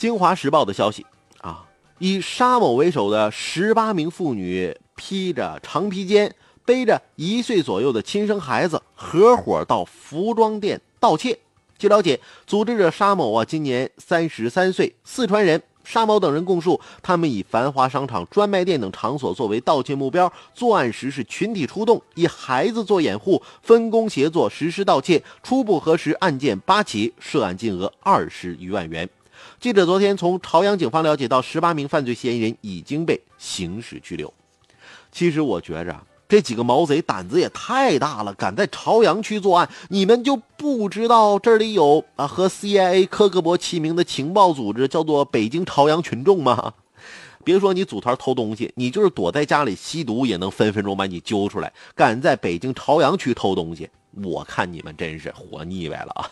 京华时报的消息啊，以沙某为首的十八名妇女披着长披肩，背着一岁左右的亲生孩子，合伙到服装店盗窃。据了解，组织者沙某啊，今年三十三岁，四川人。沙某等人供述，他们以繁华商场、专卖店等场所作为盗窃目标，作案时是群体出动，以孩子做掩护，分工协作实施盗窃。初步核实，案件八起，涉案金额二十余万元。记者昨天从朝阳警方了解到，十八名犯罪嫌疑人已经被刑事拘留。其实我觉着。这几个毛贼胆子也太大了，敢在朝阳区作案，你们就不知道这里有啊和 CIA 科格勃齐名的情报组织，叫做北京朝阳群众吗？别说你组团偷东西，你就是躲在家里吸毒，也能分分钟把你揪出来。敢在北京朝阳区偷东西，我看你们真是活腻歪了啊！